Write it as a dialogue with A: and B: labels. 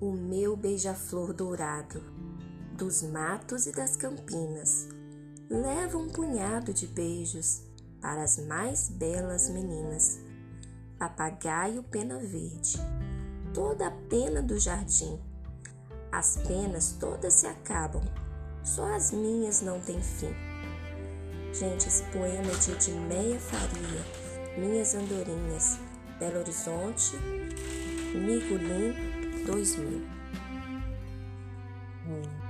A: o meu beija-flor dourado, dos matos e das campinas. Leva um punhado de beijos para as mais belas meninas. Papagaio pena verde, toda a pena do jardim. As penas todas se acabam, só as minhas não têm fim. Gente, esse poema é de Edmeia Faria, Minhas Andorinhas, Belo Horizonte, Miguelin 2000. Hum.